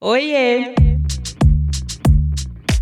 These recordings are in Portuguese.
Oiê!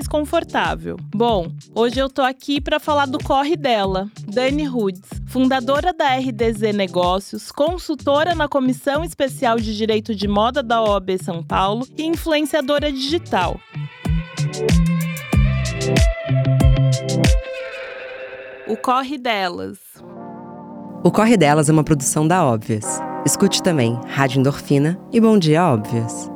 mais confortável. Bom, hoje eu tô aqui para falar do corre dela, Dani Rudes, fundadora da RDZ Negócios, consultora na Comissão Especial de Direito de Moda da OAB São Paulo e influenciadora digital. O Corre Delas. O Corre Delas é uma produção da Óbvias. Escute também Rádio Endorfina e Bom Dia Óbvias.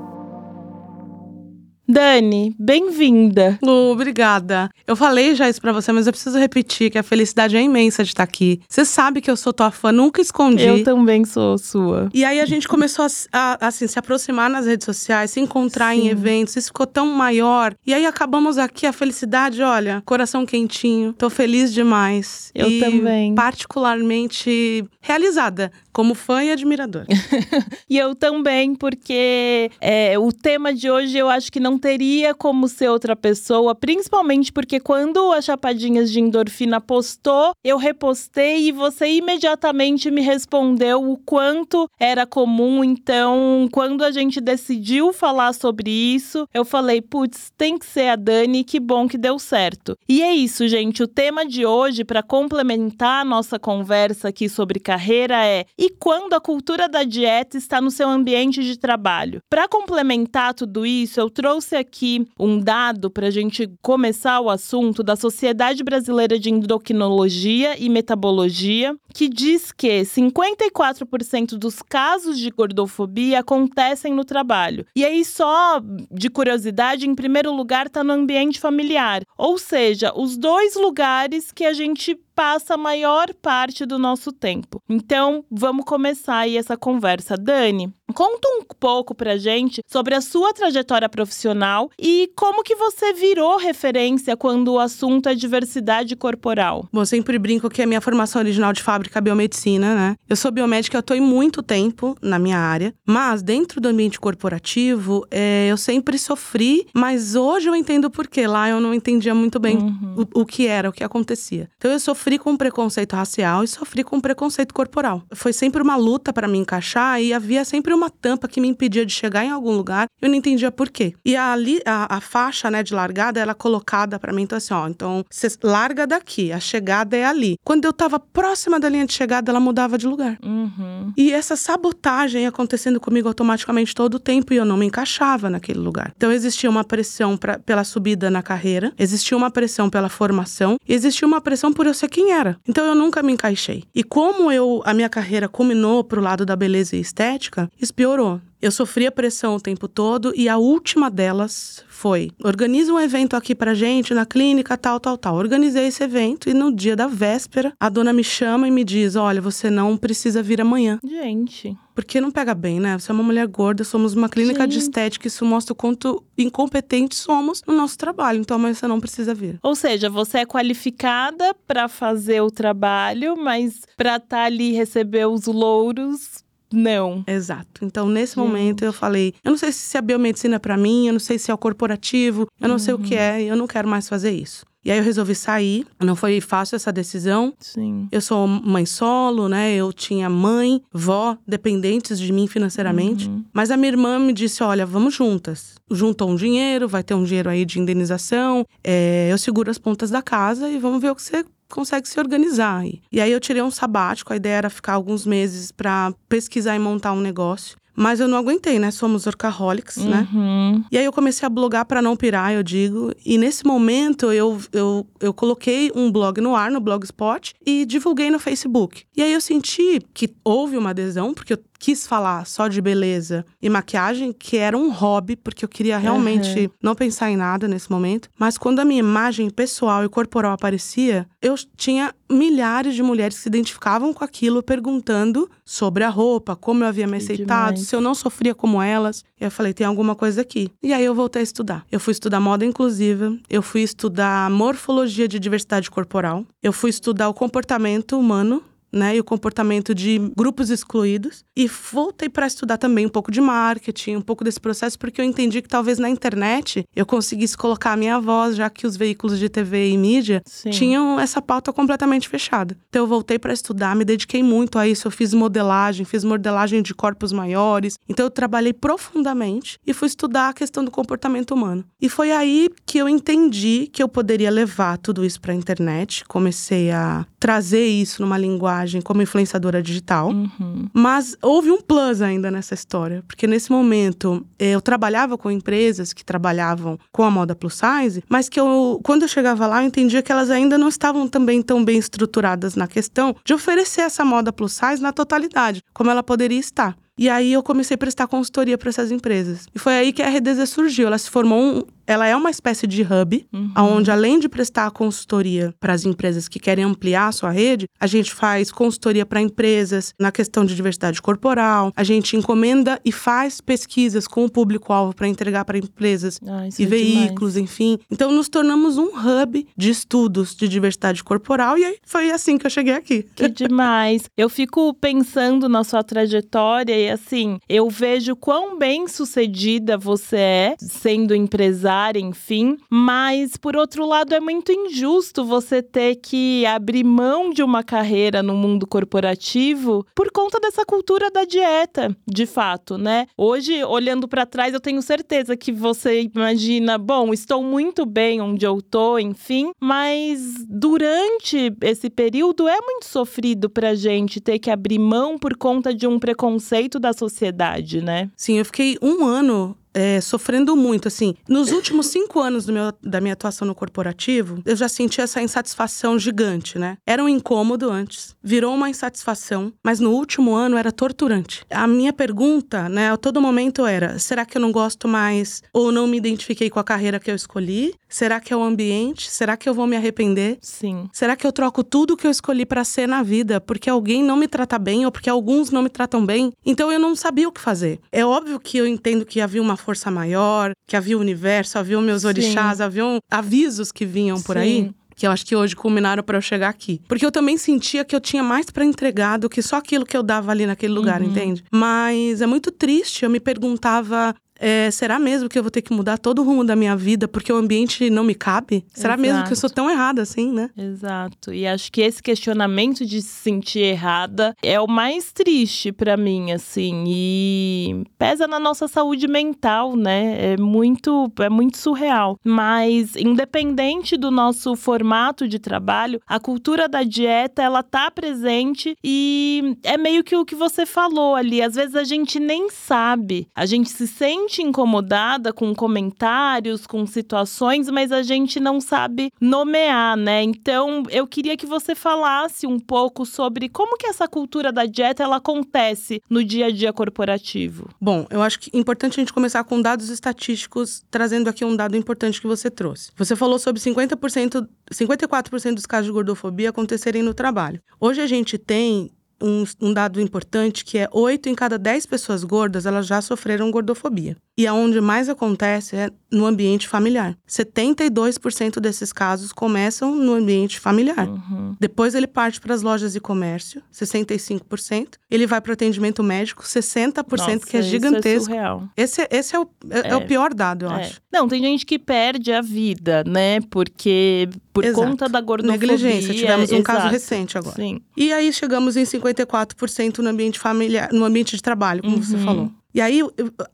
Dani, bem-vinda. Lu, obrigada. Eu falei já isso pra você, mas eu preciso repetir que a felicidade é imensa de estar aqui. Você sabe que eu sou tua fã, nunca escondi. Eu também sou sua. E aí a gente começou a, a assim, se aproximar nas redes sociais, se encontrar Sim. em eventos, isso ficou tão maior. E aí acabamos aqui, a felicidade, olha, coração quentinho. Tô feliz demais. Eu e também. Particularmente realizada como fã e admiradora. e eu também, porque é, o tema de hoje eu acho que não teria como ser outra pessoa, principalmente porque quando a Chapadinhas de Endorfina postou, eu repostei e você imediatamente me respondeu o quanto era comum. Então, quando a gente decidiu falar sobre isso, eu falei, putz, tem que ser a Dani, que bom que deu certo. E é isso, gente. O tema de hoje, para complementar a nossa conversa aqui sobre carreira, é e quando a cultura da dieta está no seu ambiente de trabalho. Para complementar tudo isso, eu trouxe aqui um dado para a gente começar o assunto da Sociedade Brasileira de Endocrinologia e Metabologia, que diz que 54% dos casos de gordofobia acontecem no trabalho. E aí, só de curiosidade, em primeiro lugar está no ambiente familiar, ou seja, os dois lugares que a gente passa a maior parte do nosso tempo. Então, vamos começar aí essa conversa. Dani, conta um pouco pra gente sobre a sua trajetória profissional e como que você virou referência quando o assunto é diversidade corporal. Bom, eu sempre brinco que a minha formação original de fábrica é biomedicina, né? Eu sou biomédica, eu tô em muito tempo na minha área, mas dentro do ambiente corporativo, é, eu sempre sofri, mas hoje eu entendo por quê. Lá eu não entendia muito bem uhum. o, o que era, o que acontecia. Então eu sofri sofri com preconceito racial e sofri com preconceito corporal. Foi sempre uma luta para me encaixar e havia sempre uma tampa que me impedia de chegar em algum lugar. Eu não entendia por quê. E ali a, a faixa, né, de largada, ela é colocada para mim então assim, ó, então você larga daqui, a chegada é ali. Quando eu tava próxima da linha de chegada, ela mudava de lugar. Uhum. E essa sabotagem acontecendo comigo automaticamente todo o tempo e eu não me encaixava naquele lugar. Então existia uma pressão pra, pela subida na carreira, existia uma pressão pela formação, existia uma pressão por eu ser quem era. Então eu nunca me encaixei. E como eu a minha carreira culminou pro lado da beleza e estética, isso piorou. Eu sofria pressão o tempo todo e a última delas foi: organiza um evento aqui pra gente na clínica, tal, tal, tal. Organizei esse evento e no dia da véspera, a dona me chama e me diz: Olha, você não precisa vir amanhã. Gente. Porque não pega bem, né? Você é uma mulher gorda, somos uma clínica Gente. de estética, isso mostra o quanto incompetentes somos no nosso trabalho. Então amanhã você não precisa vir. Ou seja, você é qualificada para fazer o trabalho, mas para estar tá ali receber os louros não. Exato. Então, nesse Gente. momento, eu falei: eu não sei se a biomedicina é para mim, eu não sei se é o corporativo, eu não uhum. sei o que uhum. é, e eu não quero mais fazer isso. E aí eu resolvi sair. Não foi fácil essa decisão. Sim. Eu sou mãe solo, né? Eu tinha mãe, vó, dependentes de mim financeiramente. Uhum. Mas a minha irmã me disse: olha, vamos juntas. Juntou um dinheiro, vai ter um dinheiro aí de indenização. É, eu seguro as pontas da casa e vamos ver o que você consegue se organizar. E aí eu tirei um sabático, a ideia era ficar alguns meses para pesquisar e montar um negócio. Mas eu não aguentei, né? Somos workaholics, né? uhum. né? E aí eu comecei a blogar para não pirar, eu digo. E nesse momento eu, eu, eu coloquei um blog no ar, no Blogspot, e divulguei no Facebook. E aí eu senti que houve uma adesão, porque eu quis falar só de beleza e maquiagem, que era um hobby, porque eu queria realmente uhum. não pensar em nada nesse momento. Mas quando a minha imagem pessoal e corporal aparecia, eu tinha milhares de mulheres que se identificavam com aquilo, perguntando sobre a roupa, como eu havia me aceitado, se eu não sofria como elas. E eu falei, tem alguma coisa aqui. E aí eu voltei a estudar. Eu fui estudar moda inclusiva, eu fui estudar morfologia de diversidade corporal, eu fui estudar o comportamento humano né, e o comportamento de grupos excluídos. E voltei para estudar também um pouco de marketing, um pouco desse processo, porque eu entendi que talvez na internet eu conseguisse colocar a minha voz, já que os veículos de TV e mídia Sim. tinham essa pauta completamente fechada. Então eu voltei para estudar, me dediquei muito a isso. Eu fiz modelagem, fiz modelagem de corpos maiores. Então eu trabalhei profundamente e fui estudar a questão do comportamento humano. E foi aí que eu entendi que eu poderia levar tudo isso para a internet. Comecei a trazer isso numa linguagem como influenciadora digital. Uhum. Mas houve um plus ainda nessa história, porque nesse momento eh, eu trabalhava com empresas que trabalhavam com a moda plus size, mas que eu, quando eu chegava lá, eu entendia que elas ainda não estavam também tão bem estruturadas na questão de oferecer essa moda plus size na totalidade, como ela poderia estar. E aí eu comecei a prestar consultoria para essas empresas. E foi aí que a Redeza surgiu. Ela se formou um, ela é uma espécie de hub, uhum. onde além de prestar consultoria para as empresas que querem ampliar a sua rede, a gente faz consultoria para empresas na questão de diversidade corporal, a gente encomenda e faz pesquisas com o público-alvo para entregar para empresas ah, e é veículos, demais. enfim. Então nos tornamos um hub de estudos de diversidade corporal e aí foi assim que eu cheguei aqui. Que demais. Eu fico pensando na sua trajetória assim, eu vejo quão bem sucedida você é sendo empresária enfim. Mas, por outro lado, é muito injusto você ter que abrir mão de uma carreira no mundo corporativo por conta dessa cultura da dieta, de fato, né? Hoje, olhando para trás, eu tenho certeza que você imagina, bom, estou muito bem onde eu tô, enfim, mas durante esse período é muito sofrido pra gente ter que abrir mão por conta de um preconceito da sociedade, né? Sim, eu fiquei um ano é, sofrendo muito, assim. Nos últimos cinco anos meu, da minha atuação no corporativo, eu já senti essa insatisfação gigante, né? Era um incômodo antes, virou uma insatisfação, mas no último ano era torturante. A minha pergunta, né, a todo momento era: será que eu não gosto mais ou não me identifiquei com a carreira que eu escolhi? Será que é o ambiente? Será que eu vou me arrepender? Sim. Será que eu troco tudo que eu escolhi para ser na vida porque alguém não me trata bem ou porque alguns não me tratam bem? Então eu não sabia o que fazer. É óbvio que eu entendo que havia uma força maior, que havia o universo, havia meus orixás, Sim. haviam avisos que vinham por Sim. aí que eu acho que hoje culminaram para eu chegar aqui. Porque eu também sentia que eu tinha mais para entregar do que só aquilo que eu dava ali naquele lugar, uhum. entende? Mas é muito triste. Eu me perguntava é, será mesmo que eu vou ter que mudar todo o rumo da minha vida porque o ambiente não me cabe? Será Exato. mesmo que eu sou tão errada assim, né? Exato. E acho que esse questionamento de se sentir errada é o mais triste para mim, assim, e pesa na nossa saúde mental, né? É muito, é muito surreal. Mas independente do nosso formato de trabalho, a cultura da dieta, ela tá presente e é meio que o que você falou ali. Às vezes a gente nem sabe, a gente se sente sente incomodada com comentários, com situações, mas a gente não sabe nomear, né? Então, eu queria que você falasse um pouco sobre como que essa cultura da dieta ela acontece no dia a dia corporativo. Bom, eu acho que é importante a gente começar com dados estatísticos, trazendo aqui um dado importante que você trouxe. Você falou sobre 50%, 54% dos casos de gordofobia acontecerem no trabalho. Hoje a gente tem um, um, dado importante que é 8 em cada 10 pessoas gordas elas já sofreram gordofobia. E aonde mais acontece é no ambiente familiar. 72% desses casos começam no ambiente familiar. Uhum. Depois ele parte para as lojas de comércio, 65%. Ele vai para o atendimento médico, 60%, Nossa, que é gigantesco. Isso é surreal. Esse, esse é, o, é, é. o pior dado, eu é. acho. Não, tem gente que perde a vida, né? Porque por Exato. conta da gordofobia. Negligência. Tivemos um Exato. caso recente agora. Sim. E aí chegamos em 54% no ambiente familiar, no ambiente de trabalho, como uhum. você falou. E aí,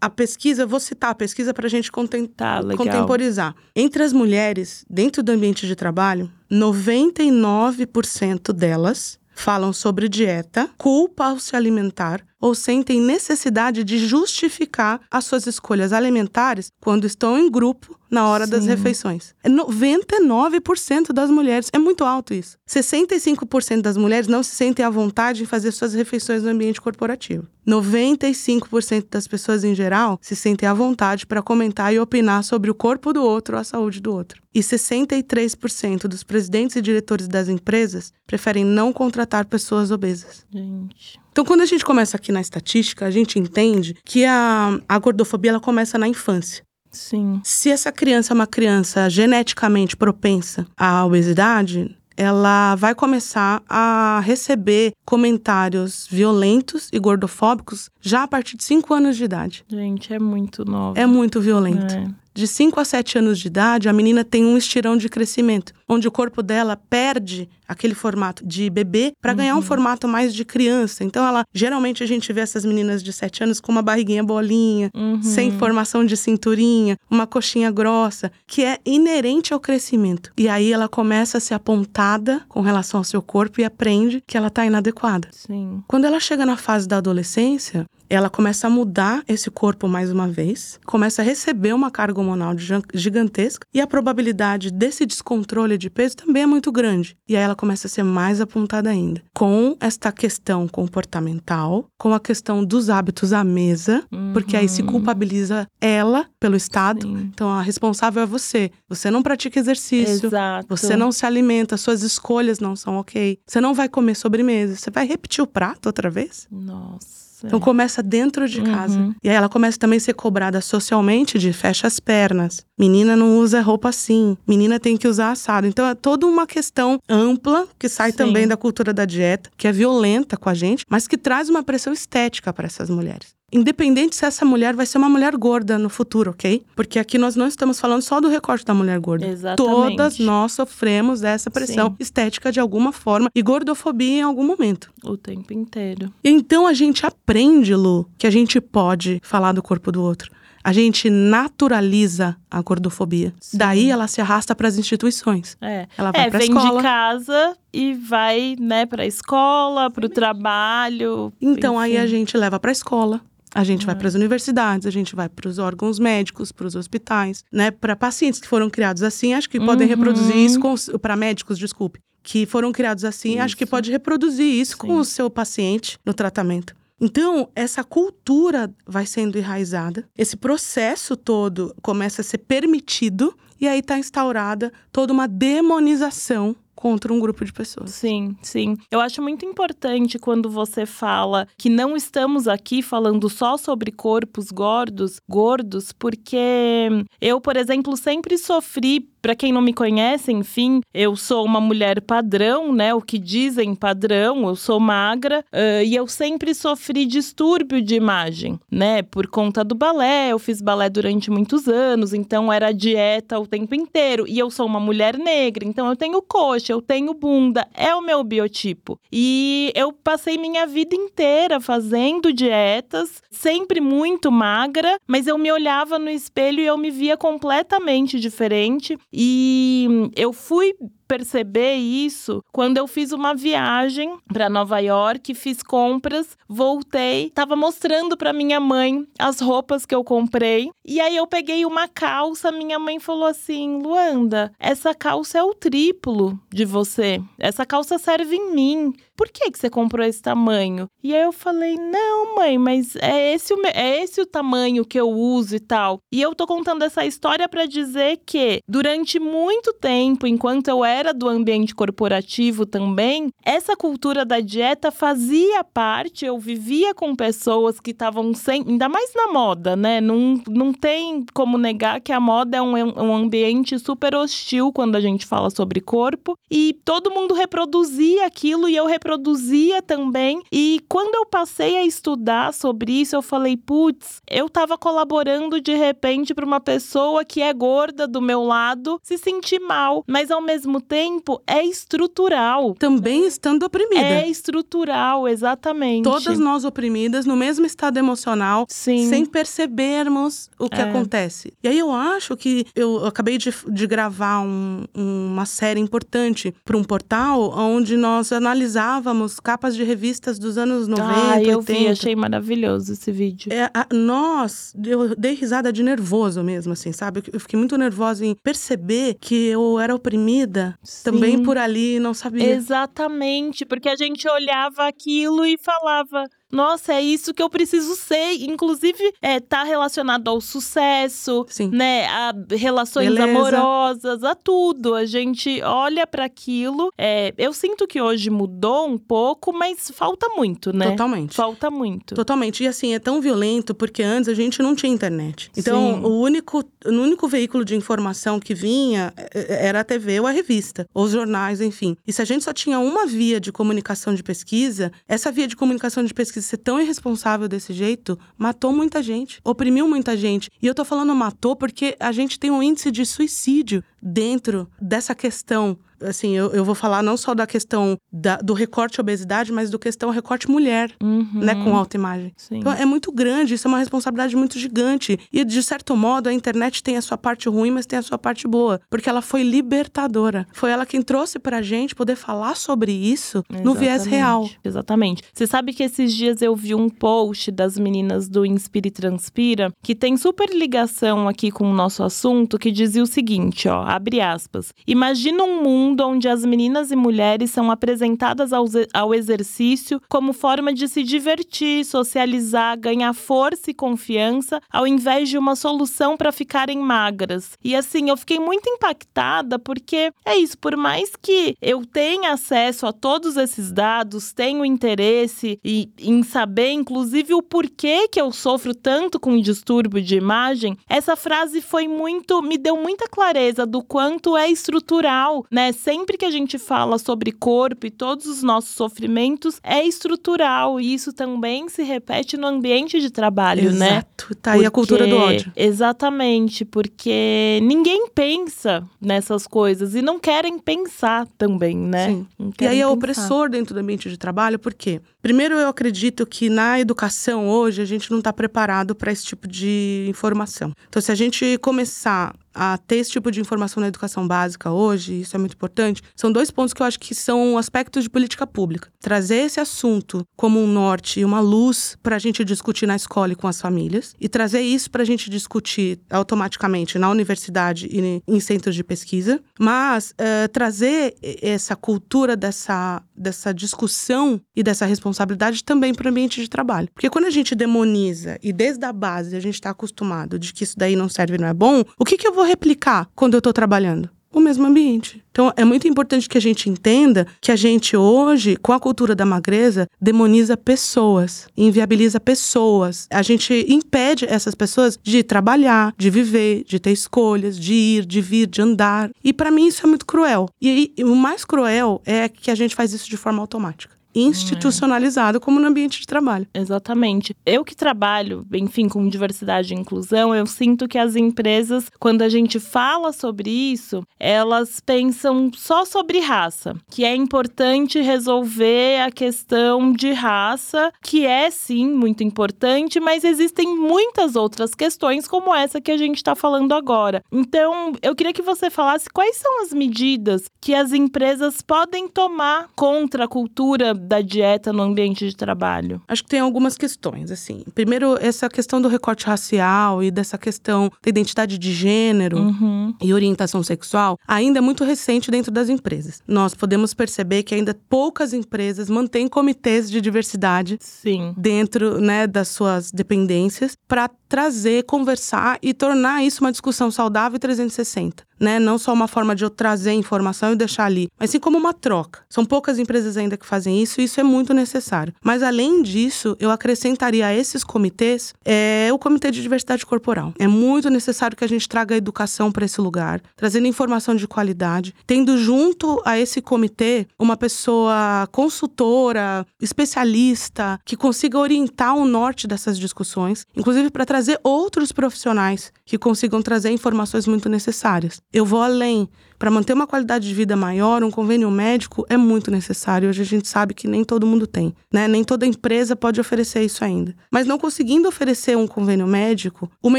a pesquisa, vou citar a pesquisa para a gente tá, contemporizar. Entre as mulheres, dentro do ambiente de trabalho, 99% delas falam sobre dieta, culpa ao se alimentar ou sentem necessidade de justificar as suas escolhas alimentares quando estão em grupo na hora Sim. das refeições. 99% das mulheres, é muito alto isso. 65% das mulheres não se sentem à vontade em fazer suas refeições no ambiente corporativo. 95% das pessoas em geral se sentem à vontade para comentar e opinar sobre o corpo do outro ou a saúde do outro. E 63% dos presidentes e diretores das empresas preferem não contratar pessoas obesas. Gente. Então, quando a gente começa aqui na estatística, a gente entende que a, a gordofobia ela começa na infância. Sim. Se essa criança é uma criança geneticamente propensa à obesidade, ela vai começar a receber comentários violentos e gordofóbicos já a partir de 5 anos de idade. Gente, é muito nova. É muito violento. É de 5 a 7 anos de idade, a menina tem um estirão de crescimento, onde o corpo dela perde aquele formato de bebê para uhum. ganhar um uhum. formato mais de criança. Então ela, geralmente a gente vê essas meninas de 7 anos com uma barriguinha bolinha, uhum. sem formação de cinturinha, uma coxinha grossa, que é inerente ao crescimento. E aí ela começa a ser apontada com relação ao seu corpo e aprende que ela está inadequada. Sim. Quando ela chega na fase da adolescência, ela começa a mudar esse corpo mais uma vez, começa a receber uma carga hormonal gigantesca e a probabilidade desse descontrole de peso também é muito grande. E aí ela começa a ser mais apontada ainda. Com esta questão comportamental, com a questão dos hábitos à mesa, uhum. porque aí se uhum. culpabiliza ela pelo Estado. Sim. Então a responsável é você. Você não pratica exercício, Exato. você não se alimenta, suas escolhas não são ok. Você não vai comer sobremesa, você vai repetir o prato outra vez? Nossa. Então começa dentro de casa. Uhum. E aí ela começa também a ser cobrada socialmente de fecha as pernas. Menina não usa roupa assim. Menina tem que usar assado. Então é toda uma questão ampla que sai Sim. também da cultura da dieta, que é violenta com a gente, mas que traz uma pressão estética para essas mulheres. Independente se essa mulher vai ser uma mulher gorda no futuro, ok? Porque aqui nós não estamos falando só do recorte da mulher gorda. Exatamente. Todas nós sofremos dessa pressão Sim. estética de alguma forma e gordofobia em algum momento. O tempo inteiro. Então a gente aprende, Lu, que a gente pode falar do corpo do outro. A gente naturaliza a gordofobia. Sim. Daí ela se arrasta para as instituições. É. Ela vai é, para vem escola. de casa e vai, né, para a escola, para o trabalho. Então enfim. aí a gente leva para a escola, a gente vai para as universidades, a gente vai para os órgãos médicos, para os hospitais, né? Para pacientes que foram criados assim, acho que uhum. podem reproduzir isso para médicos, desculpe, que foram criados assim, isso. acho que pode reproduzir isso Sim. com o seu paciente no tratamento. Então, essa cultura vai sendo enraizada, esse processo todo começa a ser permitido, e aí está instaurada toda uma demonização contra um grupo de pessoas. Sim, sim. Eu acho muito importante quando você fala que não estamos aqui falando só sobre corpos gordos, gordos, porque eu, por exemplo, sempre sofri para quem não me conhece, enfim, eu sou uma mulher padrão, né? O que dizem padrão, eu sou magra uh, e eu sempre sofri distúrbio de imagem, né? Por conta do balé, eu fiz balé durante muitos anos, então era dieta o tempo inteiro. E eu sou uma mulher negra, então eu tenho coxa, eu tenho bunda, é o meu biotipo. E eu passei minha vida inteira fazendo dietas, sempre muito magra, mas eu me olhava no espelho e eu me via completamente diferente. E eu fui perceber isso quando eu fiz uma viagem para Nova York, fiz compras, voltei, estava mostrando para minha mãe as roupas que eu comprei. E aí eu peguei uma calça, minha mãe falou assim: "Luanda, essa calça é o triplo de você. Essa calça serve em mim. Por que que você comprou esse tamanho?" E aí eu falei: "Não, mãe, mas é esse o é esse o tamanho que eu uso e tal". E eu tô contando essa história para dizer que durante muito tempo, enquanto eu era era do ambiente corporativo também, essa cultura da dieta fazia parte, eu vivia com pessoas que estavam sem, ainda mais na moda, né? Não, não tem como negar que a moda é um, um ambiente super hostil quando a gente fala sobre corpo. E todo mundo reproduzia aquilo e eu reproduzia também. E quando eu passei a estudar sobre isso, eu falei, putz, eu tava colaborando de repente para uma pessoa que é gorda do meu lado se sentir mal, mas ao mesmo tempo é estrutural. Também estando oprimida. É estrutural, exatamente. Todas nós oprimidas no mesmo estado emocional, Sim. sem percebermos o que É. acontece. E aí eu acho que eu acabei de, de gravar um- uma série importante para um portal onde nós analisávamos capas de revistas dos anos 90, ah, eu 80. vi, achei maravilhoso esse vídeo. É, a- nós, eu dei risada de nervoso mesmo, assim, sabe? Eu fiquei muito nervosa em perceber que eu era oprimida também Sim. por ali não sabia. Exatamente, porque a gente olhava aquilo e falava. Nossa, é isso que eu preciso ser. Inclusive, é, tá relacionado ao sucesso, Sim. né? A relações Beleza. amorosas, a tudo. A gente olha para aquilo. É, eu sinto que hoje mudou um pouco, mas falta muito, né? Totalmente. Falta muito. Totalmente. E assim, é tão violento porque antes a gente não tinha internet. Então, Sim. o único, o único veículo de informação que vinha eh, era a TV ou a revista, ou os jornais, enfim. E se a gente só tinha uma via de comunicação de pesquisa, essa via de comunicação de pesquisa ser tão irresponsável desse jeito, matou muita gente, oprimiu muita gente. E eu tô falando matou porque a gente tem um índice de suicídio dentro dessa questão assim, eu, eu vou falar não só da questão da- do recorte obesidade, mas do questão recorte mulher, Uhum. né, com autoimagem. Sim. Então é muito grande, isso é uma responsabilidade muito gigante. E de certo modo, a internet tem a sua parte ruim, mas tem a sua parte boa, porque ela foi libertadora. Foi ela quem trouxe pra gente poder falar sobre isso no viés Exatamente, real. Exatamente. Você sabe que esses dias eu vi um post das meninas do Inspira e Transpira, que tem super ligação aqui com o nosso assunto, que dizia o seguinte, ó, abre aspas. Imagina um mundo onde as meninas e mulheres são apresentadas ao, ao exercício como forma de se divertir, socializar, ganhar força e confiança, ao invés de uma solução para ficarem magras. E assim, eu fiquei muito impactada porque é isso, por mais que eu tenha acesso a todos esses dados, tenho interesse e- em saber, inclusive, o porquê que eu sofro tanto com distúrbio de imagem, essa frase foi muito, me deu muita clareza do quanto é estrutural, né? Sempre que a gente fala sobre corpo e todos os nossos sofrimentos, é estrutural e isso também se repete no ambiente de trabalho, né? Exato. Tá aí a cultura do ódio. Exatamente, porque ninguém pensa nessas coisas e não querem pensar também, né? Sim. E aí é pensar. opressor dentro do ambiente de trabalho, por quê? Primeiro, eu acredito que na educação hoje a gente não está preparado para esse tipo de informação. Então, se a gente começar a ter esse tipo de informação na educação básica hoje, isso é muito importante, são dois pontos que eu acho que são aspectos de política pública. Trazer esse assunto como um norte e uma luz para a gente discutir na escola e com as famílias, e trazer isso para a gente discutir automaticamente na universidade e em centros de pesquisa, mas eh, trazer essa cultura dessa, dessa discussão e dessa responsabilidade também para o ambiente de trabalho. Porque quando a gente demoniza e desde a base a gente está acostumado de que isso daí não serve não é bom, o que, que eu vou replicar quando eu estou trabalhando? O mesmo ambiente. Então, é muito importante que a gente entenda que a gente hoje, com a cultura da magreza, demoniza pessoas, inviabiliza pessoas. A gente impede essas pessoas de trabalhar, de viver, de ter escolhas, de ir, de vir, de andar. E para mim isso é muito cruel. E, o mais cruel é que a gente faz isso de forma automática. Institucionalizado, como no ambiente de trabalho. Exatamente. Eu que trabalho, enfim, com diversidade e inclusão, eu sinto que as empresas, quando a gente fala sobre isso, elas pensam só sobre raça, que é importante resolver a questão de raça, que é sim muito importante, mas existem muitas outras questões como essa que a gente está falando agora. Então, eu queria que você falasse quais são as medidas que as empresas podem tomar contra a cultura da dieta no ambiente de trabalho. Acho que tem algumas questões, assim. Primeiro, essa questão do recorte racial e dessa questão da identidade de gênero. Uhum. e orientação sexual ainda é muito recente dentro das empresas. Nós podemos perceber que ainda poucas empresas mantêm comitês de diversidade Sim. dentro né, das suas dependências para trazer, conversar e tornar isso uma discussão saudável e 360. Né? Não só uma forma de eu trazer informação e deixar ali, mas sim como uma troca. São poucas empresas ainda que fazem isso e isso é muito necessário. Mas além disso, eu acrescentaria a esses comitês é, o Comitê de Diversidade Corporal. É muito necessário que a gente traga a educação para esse lugar, trazendo informação de qualidade, tendo junto a esse comitê uma pessoa consultora, especialista, que consiga orientar o norte dessas discussões, inclusive para trazer outros profissionais que consigam trazer informações muito necessárias. Eu vou além. Para manter uma qualidade de vida maior, um convênio médico é muito necessário. Hoje a gente sabe que nem todo mundo tem, né? Nem toda empresa pode oferecer isso ainda. Mas não conseguindo oferecer um convênio médico, uma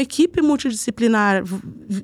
equipe multidisciplinar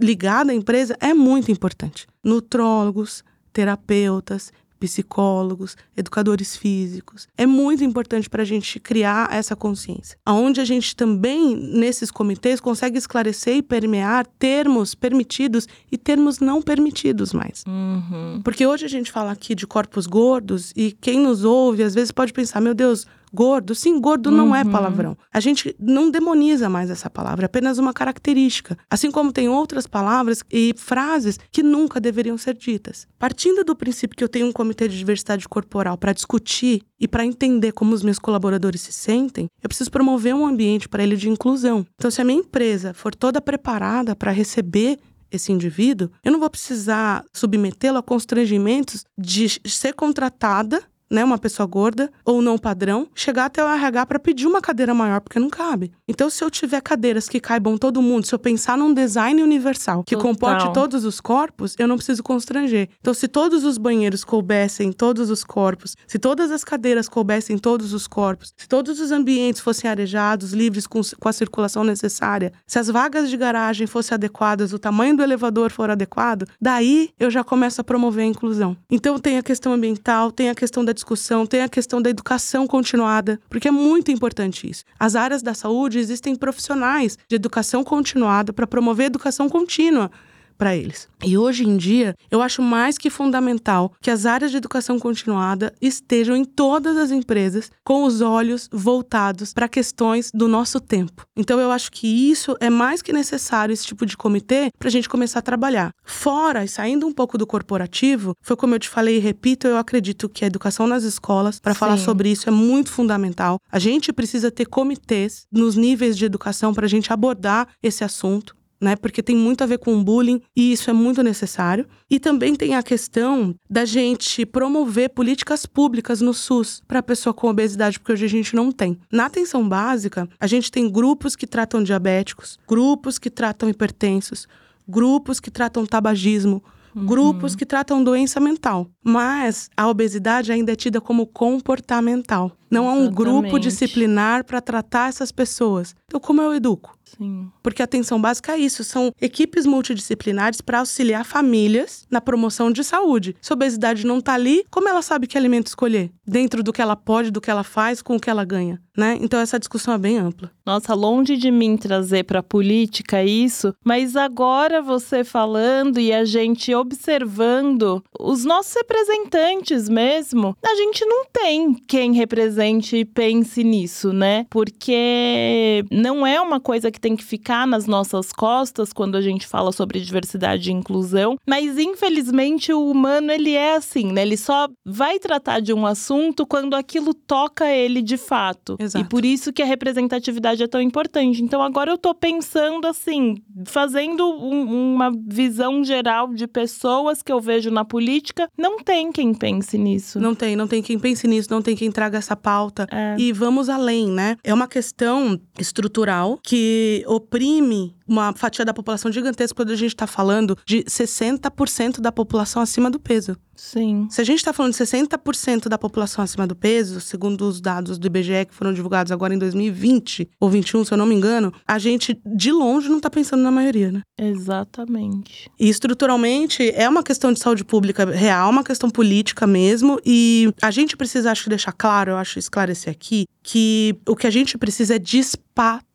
ligada à empresa é muito importante. Nutrólogos, terapeutas, psicólogos, educadores físicos. É muito importante para a gente criar essa consciência. Onde a gente também, nesses comitês, consegue esclarecer e permear termos permitidos e termos não permitidos mais. Uhum. Porque hoje a gente fala aqui de corpos gordos e quem nos ouve às vezes pode pensar: meu Deus, Gordo, sim, gordo não é uhum. palavrão. A gente não demoniza mais essa palavra, é apenas uma característica. Assim como tem outras palavras e frases que nunca deveriam ser ditas. Partindo do princípio que eu tenho um comitê de diversidade corporal para discutir e para entender como os meus colaboradores se sentem, eu preciso promover um ambiente para ele de inclusão. Então, se a minha empresa for toda preparada para receber esse indivíduo, eu não vou precisar submetê-lo a constrangimentos de ser contratada né, uma pessoa gorda ou não padrão, chegar até o RH para pedir uma cadeira maior, porque não cabe. Então, se eu tiver cadeiras que caibam todo mundo, se eu pensar num design universal que Total. comporte todos os corpos, eu não preciso constranger. Então, se todos os banheiros coubessem todos os corpos, se todas as cadeiras coubessem todos os corpos, se todos os ambientes fossem arejados, livres com, com a circulação necessária, se as vagas de garagem fossem adequadas, o tamanho do elevador for adequado, daí eu já começo a promover a inclusão. Então, tem a questão ambiental, tem a questão da discussão, tem a questão da educação continuada, porque é muito importante isso. As áreas da saúde existem profissionais de educação continuada para promover educação contínua para eles. E hoje em dia, eu acho mais que fundamental que as áreas de educação continuada estejam em todas as empresas com os olhos voltados para questões do nosso tempo. Então, eu acho que isso é mais que necessário, esse tipo de comitê, para a gente começar a trabalhar. Fora e saindo um pouco do corporativo, foi como eu te falei e repito, eu acredito que a educação nas escolas, para falar sobre isso, é muito fundamental. A gente precisa ter comitês nos níveis de educação para a gente abordar esse assunto né? Porque tem muito a ver com bullying e isso é muito necessário. E também tem a questão da gente promover políticas públicas no SUS para a pessoa com obesidade, porque hoje a gente não tem. Na atenção básica, a gente tem grupos que tratam diabéticos, grupos que tratam hipertensos, grupos que tratam tabagismo, Uhum. grupos que tratam doença mental. Mas a obesidade ainda é tida como comportamental. Não há um grupo disciplinar para tratar essas pessoas. Então, como eu educo? Sim. Porque a atenção básica é isso, são equipes multidisciplinares para auxiliar famílias na promoção de saúde. Se a obesidade não está ali, como ela sabe que alimento escolher? Dentro do que ela pode, do que ela faz, com o que ela ganha, né? Então essa discussão é bem ampla. Nossa, longe de mim trazer para a política isso, mas agora você falando e a gente observando os nossos representantes mesmo, a gente não tem quem represente e pense nisso, né? Porque não é uma coisa que tem que ficar nas nossas costas quando a gente fala sobre diversidade e inclusão, mas infelizmente o humano ele é assim, né? Ele só vai tratar de um assunto quando aquilo toca ele de fato. Exato. E por isso que a representatividade é tão importante. Então agora eu tô pensando assim, fazendo um, uma visão geral de pessoas que eu vejo na política, não tem quem pense nisso. Não tem, não tem quem pense nisso, não tem quem traga essa pauta. É. E vamos além, né? É uma questão estrutural que oprime uma fatia da população gigantesca quando a gente está falando de 60% da população acima do peso. Sim. Se a gente está falando de 60% da população acima do peso, segundo os dados do IBGE que foram divulgados agora em 2020 ou 21, se eu não me engano, a gente de longe não está pensando na maioria, né? Exatamente. E estruturalmente é uma questão de saúde pública real, uma questão política mesmo, e a gente precisa acho que deixar claro, eu acho esclarecer aqui, que o que a gente precisa é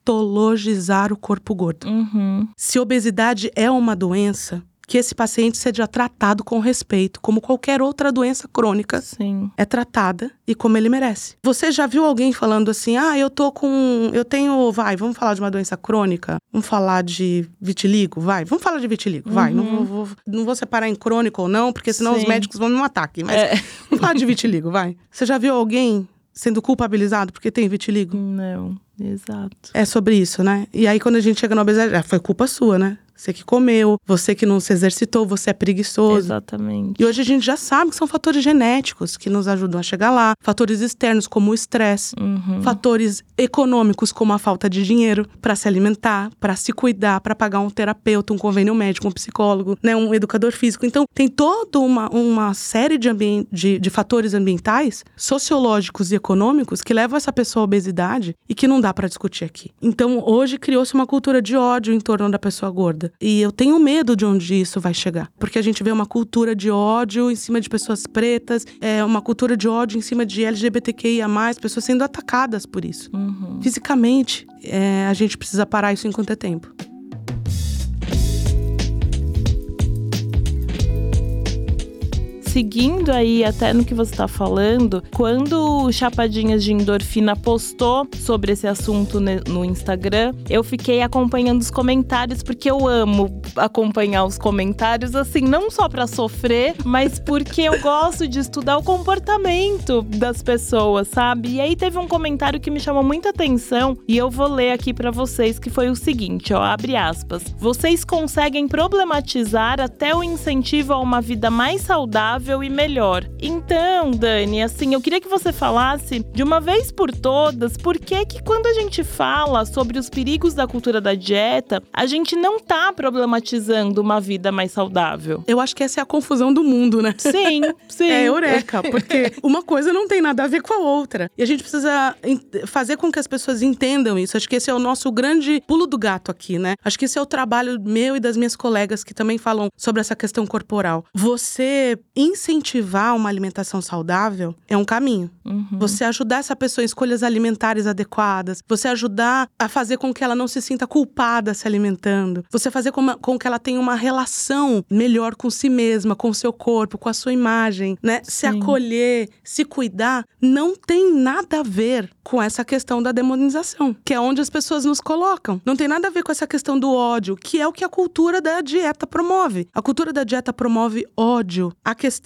despatologizar o corpo gordo. Uhum. Se obesidade é uma doença, que esse paciente seja tratado com respeito, como qualquer outra doença crônica Sim. é tratada e como ele merece. Você já viu alguém falando assim: "Ah, eu tô com, eu tenho, vai, vamos falar de uma doença crônica, vamos falar de vitiligo, vai, vamos falar de vitiligo, uhum. vai, não vou, vou, não vou separar em crônico ou não, porque senão Sim. os médicos vão me matar aqui, mas é. vamos falar de vitiligo, vai. Você já viu alguém sendo culpabilizado porque tem vitiligo? Não, exato. É sobre isso, né? E aí quando a gente chega na obesidade, ah, foi culpa sua, né? Você que comeu, você que não se exercitou, você é preguiçoso. Exatamente. E hoje a gente já sabe que são fatores genéticos que nos ajudam a chegar lá, fatores externos como o estresse, Uhum. fatores econômicos como a falta de dinheiro para se alimentar, para se cuidar, para pagar um terapeuta, um convênio médico, um psicólogo, né, um educador físico. Então tem toda uma, uma série de, de, de fatores ambientais, sociológicos e econômicos que levam essa pessoa à obesidade e que não dá para discutir aqui. Então hoje criou-se uma cultura de ódio em torno da pessoa gorda e eu tenho medo de onde isso vai chegar, porque a gente vê uma cultura de ódio em cima de pessoas pretas, é uma cultura de ódio em cima de LGBTQIA+, pessoas sendo atacadas por isso. Uhum. Fisicamente, é, a gente precisa parar isso enquanto é tempo. Seguindo aí até no que você tá falando, quando o Chapadinhas de Endorfina postou sobre esse assunto no Instagram, eu fiquei acompanhando os comentários porque eu amo acompanhar os comentários assim, não só pra sofrer, mas porque eu gosto de estudar o comportamento das pessoas, sabe? E aí teve um comentário que me chamou muita atenção e eu vou ler aqui pra vocês que foi o seguinte, ó, abre aspas. Vocês conseguem problematizar até o incentivo a uma vida mais saudável e melhor. Então, Dani, assim, eu queria que você falasse de uma vez por todas, por que que quando a gente fala sobre os perigos da cultura da dieta, a gente não tá problematizando uma vida mais saudável? Eu acho que essa é a confusão do mundo, né? Sim, sim. É eureka, porque uma coisa não tem nada a ver com a outra. E a gente precisa fazer com que as pessoas entendam isso. Acho que esse é o nosso grande pulo do gato aqui, né? Acho que esse é o trabalho meu e das minhas colegas que também falam sobre essa questão corporal. Você incentivar uma alimentação saudável é um caminho. Uhum. Você ajudar essa pessoa em escolhas alimentares adequadas, você ajudar a fazer com que ela não se sinta culpada se alimentando, você fazer com, com que ela tenha uma relação melhor com si mesma, com o seu corpo, com a sua imagem, né? Se Sim. acolher, se cuidar, não tem nada a ver com essa questão da demonização, que é onde as pessoas nos colocam. Não tem nada a ver com essa questão do ódio, que é o que a cultura da dieta promove. A cultura da dieta promove ódio. A questão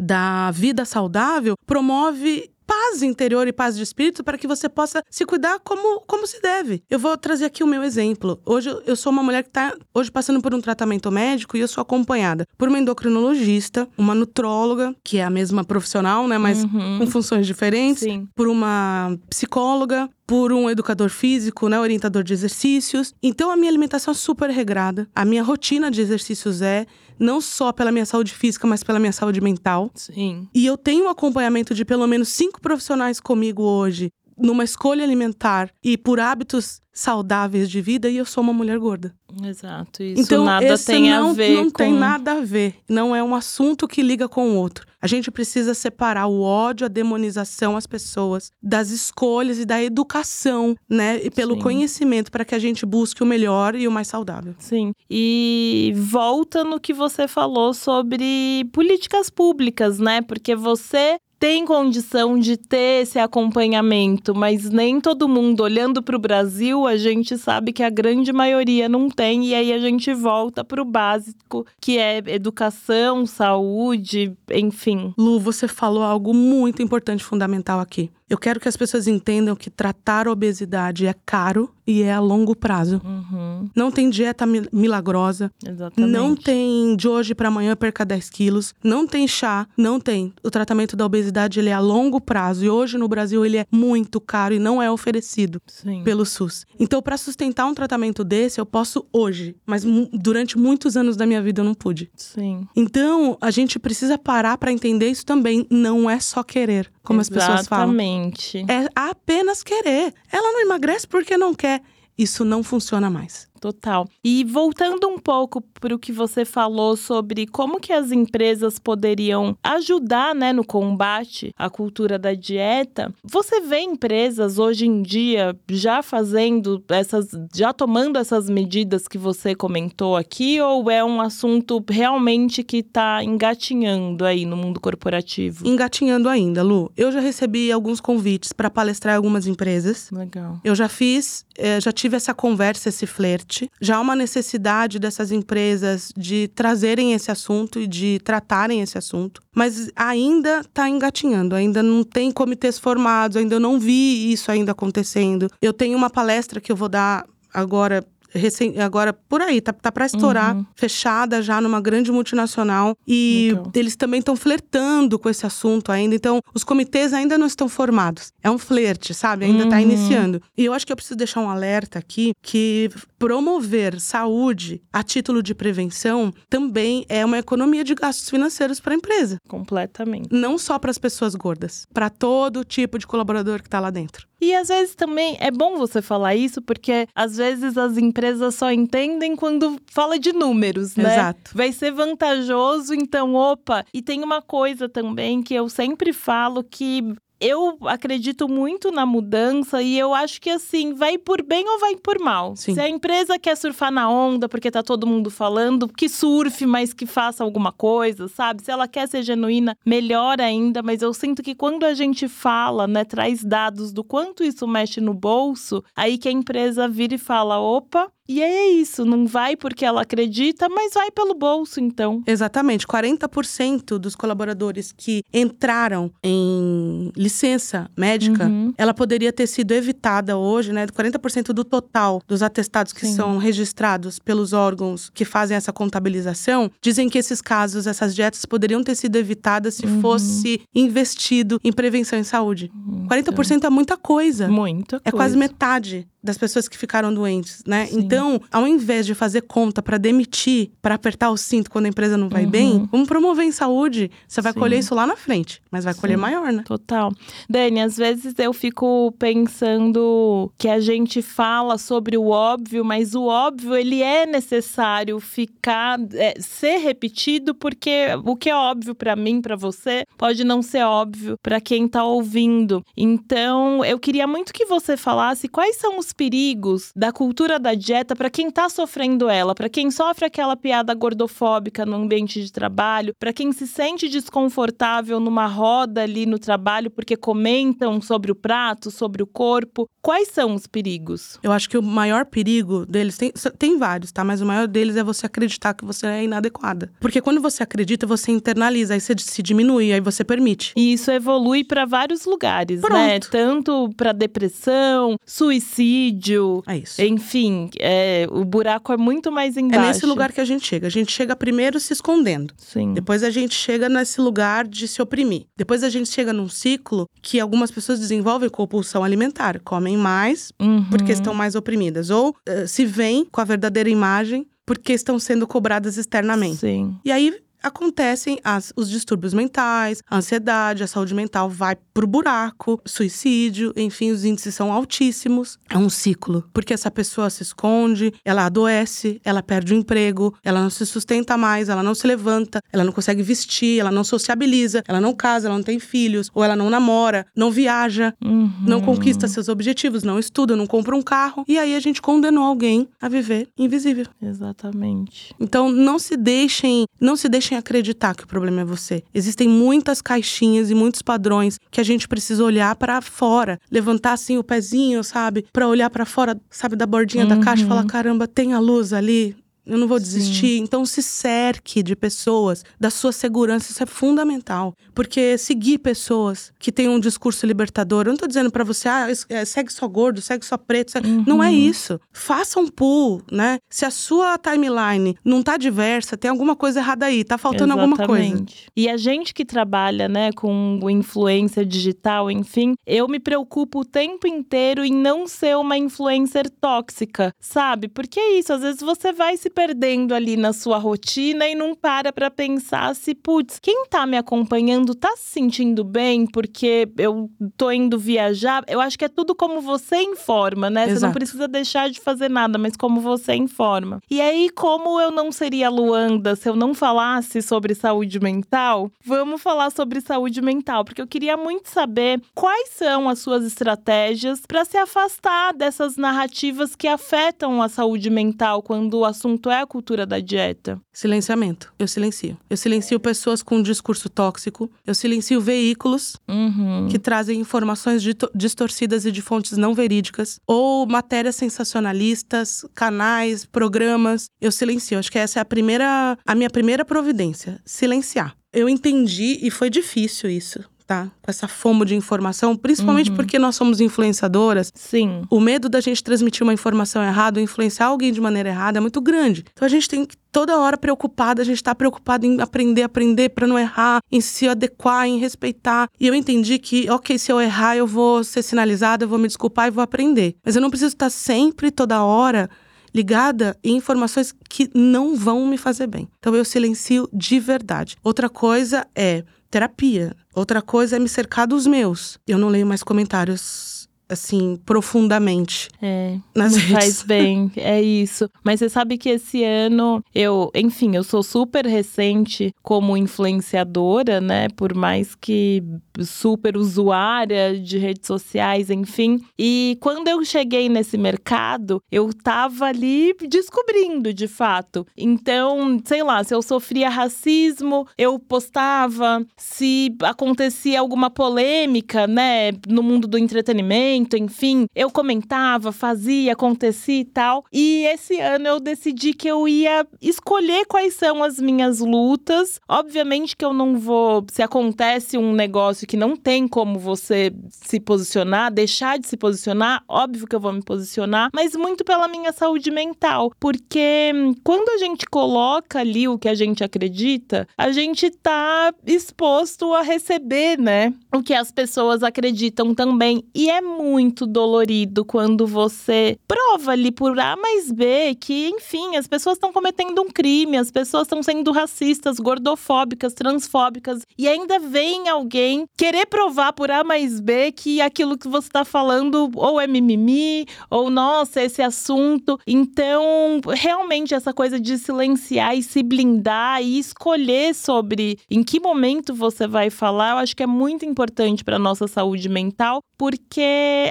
da vida saudável promove paz interior e paz de espírito para que você possa se cuidar como, como se deve. Eu vou trazer aqui o meu exemplo. Hoje eu sou uma mulher que está hoje passando por um tratamento médico e eu sou acompanhada por uma endocrinologista, uma nutróloga, que é a mesma profissional, né, mas Uhum. com funções diferentes, Sim. por uma psicóloga, por um educador físico, né, orientador de exercícios. Então a minha alimentação é super regrada. A minha rotina de exercícios é não só pela minha saúde física, mas pela minha saúde mental. Sim. E eu tenho um acompanhamento de pelo menos cinco profissionais comigo hoje, numa escolha alimentar e por hábitos saudáveis de vida, e eu sou uma mulher gorda. Exato. Isso então, nada tem não, a ver não com. tem nada a ver. Não é um assunto que liga com o outro. A gente precisa separar o ódio, a demonização às pessoas, das escolhas e da educação, né? E pelo Sim. conhecimento, para que a gente busque o melhor e o mais saudável. Sim. E volta no que você falou sobre políticas públicas, né? Porque você tem condição de ter esse acompanhamento, mas nem todo mundo olhando para o Brasil, a gente sabe que a grande maioria não tem e aí a gente volta para o básico, que é educação, saúde, enfim. Lu, você falou algo muito importante, fundamental aqui. Eu quero que as pessoas entendam que tratar obesidade é caro e é a longo prazo. Uhum, Não tem dieta mi- milagrosa, exatamente. não tem de hoje para amanhã perca 10 quilos, não tem chá, não tem. O tratamento da obesidade ele é a longo prazo e hoje no Brasil ele é muito caro e não é oferecido Sim. pelo SUS. Então, para sustentar um tratamento desse, eu posso hoje, mas durante muitos anos da minha vida eu não pude. Sim. Então, a gente precisa parar para entender isso também. Não é só querer, como as pessoas falam. Exatamente. É apenas querer. Ela não emagrece porque não quer. Isso não funciona mais. Total. E voltando um pouco para o que você falou sobre como que as empresas poderiam ajudar, né, no combate à cultura da dieta, você vê empresas hoje em dia já fazendo essas, já tomando essas medidas que você comentou aqui, ou é um assunto realmente que está engatinhando aí no mundo corporativo? Engatinhando ainda, Lu. Eu já recebi alguns convites para palestrar em algumas empresas. Legal. Eu já fiz, eh, já tive essa conversa, esse flerte. Já há uma necessidade dessas empresas de trazerem esse assunto e de tratarem esse assunto. Mas ainda está engatinhando, ainda não tem comitês formados, ainda não vi isso ainda acontecendo. Eu tenho uma palestra que eu vou dar agora recém, agora por aí, tá, tá para estourar, Uhum. fechada já numa grande multinacional. E Legal. eles também estão flertando com esse assunto ainda. Então, os comitês ainda não estão formados. É um flerte, sabe? Ainda tá Uhum. iniciando. E eu acho que eu preciso deixar um alerta aqui que promover saúde a título de prevenção também é uma economia de gastos financeiros para a empresa. Completamente. Não só para as pessoas gordas, para todo tipo de colaborador que tá lá dentro. E às vezes também é bom você falar isso, porque às vezes as empresas só entendem quando fala de números, né? Exato. Vai ser vantajoso, então, opa. E tem uma coisa também que eu sempre falo que. Eu acredito muito na mudança e eu acho que assim, vai por bem ou vai por mal. Sim. Se a empresa quer surfar na onda porque tá todo mundo falando, que surfe, mas que faça alguma coisa, sabe? Se ela quer ser genuína, melhor ainda, mas eu sinto que quando a gente fala, né, traz dados do quanto isso mexe no bolso, aí que a empresa vira e fala: opa, e aí é isso, não vai porque ela acredita, mas vai pelo bolso, então. Exatamente, 40% dos colaboradores que entraram em licença médica, Uhum. ela poderia ter sido evitada hoje, né? 40% do total dos atestados que Sim. são registrados pelos órgãos que fazem essa contabilização, dizem que esses casos, essas dietas poderiam ter sido evitadas se Uhum. fosse investido em prevenção em saúde. 40% é muita coisa. Muita É coisa. quase metade das pessoas que ficaram doentes, né? Sim. Então, ao invés de fazer conta pra demitir, pra apertar o cinto quando a empresa não vai Uhum. bem, vamos promover em saúde. Você vai Sim. colher isso lá na frente, mas vai colher Sim. maior, né? Total. Dani, às vezes eu fico pensando que a gente fala sobre o óbvio, mas o óbvio ele é necessário ficar é, ser repetido porque o que é óbvio pra mim, pra você, pode não ser óbvio pra quem tá ouvindo. Então, eu queria muito que você falasse quais são os perigos da cultura da dieta pra quem tá sofrendo ela, pra quem sofre aquela piada gordofóbica no ambiente de trabalho, pra quem se sente desconfortável numa roda ali no trabalho porque comentam sobre o prato, sobre o corpo. Quais são os perigos? Eu acho que o maior perigo deles, tem, tem vários, tá? Mas o maior deles é você acreditar que você é inadequada. Porque quando você acredita, você internaliza, aí você se diminui, aí você permite. E isso evolui pra vários lugares, né? Pronto. Tanto pra depressão, suicídio, É isso. enfim, é, o buraco é muito mais É embaixo. nesse lugar que a gente chega. A gente chega primeiro se escondendo. Sim. Depois a gente chega nesse lugar de se oprimir. Depois a gente chega num ciclo que algumas pessoas desenvolvem compulsão alimentar, comem mais Uhum. porque estão mais oprimidas, ou eh, se veem com a verdadeira imagem porque estão sendo cobradas externamente. Sim. E aí acontecem as- os distúrbios mentais, a ansiedade, a saúde mental vai pro buraco, suicídio, enfim, os índices são altíssimos. É um ciclo, porque essa pessoa se esconde, ela adoece, ela perde o emprego, ela não se sustenta mais, ela não se levanta, ela não consegue vestir, ela não sociabiliza, ela não casa, ela não tem filhos, ou ela não namora, não viaja, Uhum. não conquista seus objetivos, não estuda, não compra um carro, e aí a gente condenou alguém a viver invisível. Exatamente. Então não se deixem, não se deixem acreditar que o problema é você. Existem muitas caixinhas e muitos padrões que a gente precisa olhar para fora, levantar assim o pezinho, sabe, Pra olhar pra fora, sabe, da bordinha da caixa e Uhum. falar caramba, tem a luz ali. Eu não vou Sim. desistir. Então, se cerque de pessoas, da sua segurança. Isso é fundamental. Porque seguir pessoas que têm um discurso libertador. Eu não tô dizendo pra você, ah, é, segue só gordo, segue só preto. segue- Não é Uhum. isso. Faça um pull, né? Se a sua timeline não tá diversa, tem alguma coisa errada aí. Tá faltando alguma coisa. Exatamente. E a gente que trabalha, né, com influência digital, enfim, eu me preocupo o tempo inteiro em não ser uma influencer tóxica, sabe? Porque é isso, às vezes você vai se perdendo ali na sua rotina e não para pra pensar se, putz, quem tá me acompanhando tá se sentindo bem porque eu tô indo viajar? Eu acho que é tudo como você informa, né? Você não Exato. precisa deixar de fazer nada, mas como você informa. E aí, como eu não seria Luanda se eu não falasse sobre saúde mental, vamos falar sobre saúde mental, porque eu queria muito saber quais são as suas estratégias para se afastar dessas narrativas que afetam a saúde mental quando o assunto é a cultura da dieta. Silenciamento. Eu silencio. Eu silencio pessoas com um discurso tóxico. Eu silencio veículos Uhum. que trazem informações distorcidas e de fontes não verídicas, ou matérias sensacionalistas, canais, programas. Eu silencio. Acho que essa é a primeira, a minha primeira providência, silenciar. Eu entendi e foi difícil isso. Tá? Com essa fomo de informação, principalmente Uhum. porque nós somos influenciadoras. Sim. O medo da gente transmitir uma informação errada influenciar alguém de maneira errada é muito grande. Então a gente tem que toda hora preocupada, a gente tá preocupado em aprender, aprender pra não errar, em se adequar, em respeitar. E eu entendi que, ok, se eu errar, eu vou ser sinalizada, eu vou me desculpar e vou aprender. Mas eu não preciso estar sempre, toda hora, ligada em informações que não vão me fazer bem. Então eu silencio de verdade. Outra coisa é terapia. Outra coisa é me cercar dos meus. Eu não leio mais comentários assim profundamente É. nas redes. faz bem, é isso. Mas você sabe que esse ano eu, enfim, eu sou super recente como influenciadora, né? Por mais que super usuária de redes sociais, enfim. E quando eu cheguei nesse mercado, eu tava ali descobrindo de fato. Então, sei lá, se eu sofria racismo, eu postava. Se acontecia alguma polêmica, né, no mundo do entretenimento, enfim, eu comentava, fazia, acontecia e tal. E esse ano eu decidi que eu ia escolher quais são as minhas lutas. Obviamente que eu não vou, se acontece um negócio que não tem como você se posicionar, deixar de se posicionar, óbvio que eu vou me posicionar, mas muito pela minha saúde mental, porque quando a gente coloca ali o que a gente acredita, a gente tá exposto a receber, né? O que as pessoas acreditam também. E é muito dolorido quando você prova ali por A mais B que, enfim, as pessoas estão cometendo um crime, as pessoas estão sendo racistas, gordofóbicas, transfóbicas, e ainda vem alguém querer provar por A mais B que aquilo que você tá falando ou é mimimi, ou nossa, esse assunto. Então, realmente, essa coisa de silenciar e se blindar e escolher sobre em que momento você vai falar, eu acho que é muito importante para nossa saúde mental, porque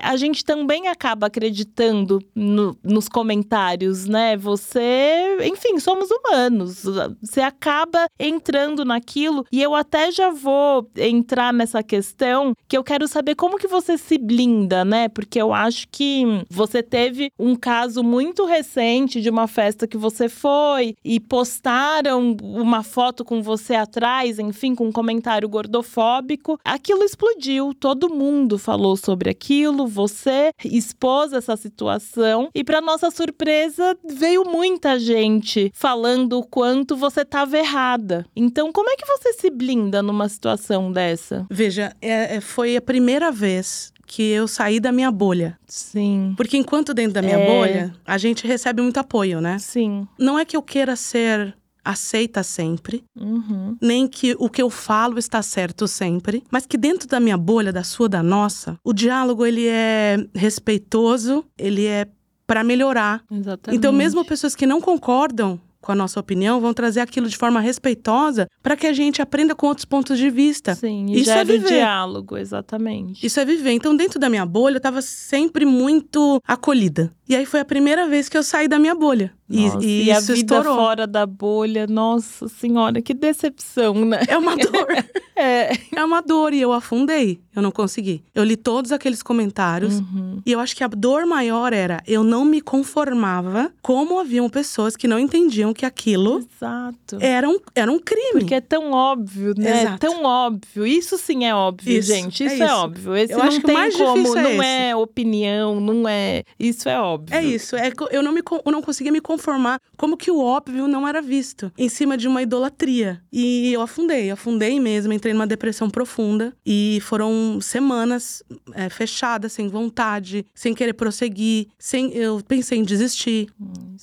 a gente também acaba acreditando no- nos comentários, né? Você, enfim, somos humanos. Você acaba entrando naquilo e eu até já vou entrar nessa questão que eu quero saber como que você se blinda, né? Porque eu acho que você teve um caso muito recente de uma festa que você foi e postaram uma foto com você atrás, enfim, com um comentário gordofóbico. Aquilo explodiu, todo mundo falou sobre aquilo, você expôs essa situação e para nossa surpresa veio muita gente falando o quanto você estava errada. Então, como é que você se blinda numa situação dessa? Veja, é- é- foi a primeira vez que eu saí da minha bolha. Sim. Porque enquanto dentro da minha É. bolha, a gente recebe muito apoio, né? Sim. Não é que eu queira ser aceita sempre, Uhum. nem que o que eu falo está certo sempre, mas que dentro da minha bolha, da sua, da nossa, o diálogo ele é respeitoso, ele é para melhorar. Exatamente. Então, mesmo pessoas que não concordam com a nossa opinião vão trazer aquilo de forma respeitosa para que a gente aprenda com outros pontos de vista. Sim, Isso é viver. diálogo, exatamente. Isso é viver. Então, dentro da minha bolha, eu tava sempre muito acolhida. E aí foi a primeira vez que eu saí da minha bolha. E- Nossa, e, e, a vida estourou. fora da bolha, nossa senhora, que decepção, né? É uma dor. É. é uma dor. E eu afundei. Eu não consegui. Eu li todos aqueles comentários. Uhum. E eu acho que a dor maior era eu não me conformava como haviam pessoas que não entendiam que aquilo Exato. era um, era um crime. Porque é tão óbvio, né? Exato. Tão óbvio. Isso sim é óbvio, Isso, gente. é Isso é, isso. óbvio. Esse Eu acho que mais como. difícil é não esse. é opinião, não é. Isso é óbvio. É isso, é, eu, não me, eu não conseguia me conformar como que o óbvio não era visto, em cima de uma idolatria. E eu afundei, afundei mesmo, entrei numa depressão profunda. E foram semanas é, fechadas, sem vontade, sem querer prosseguir, sem, eu pensei em desistir.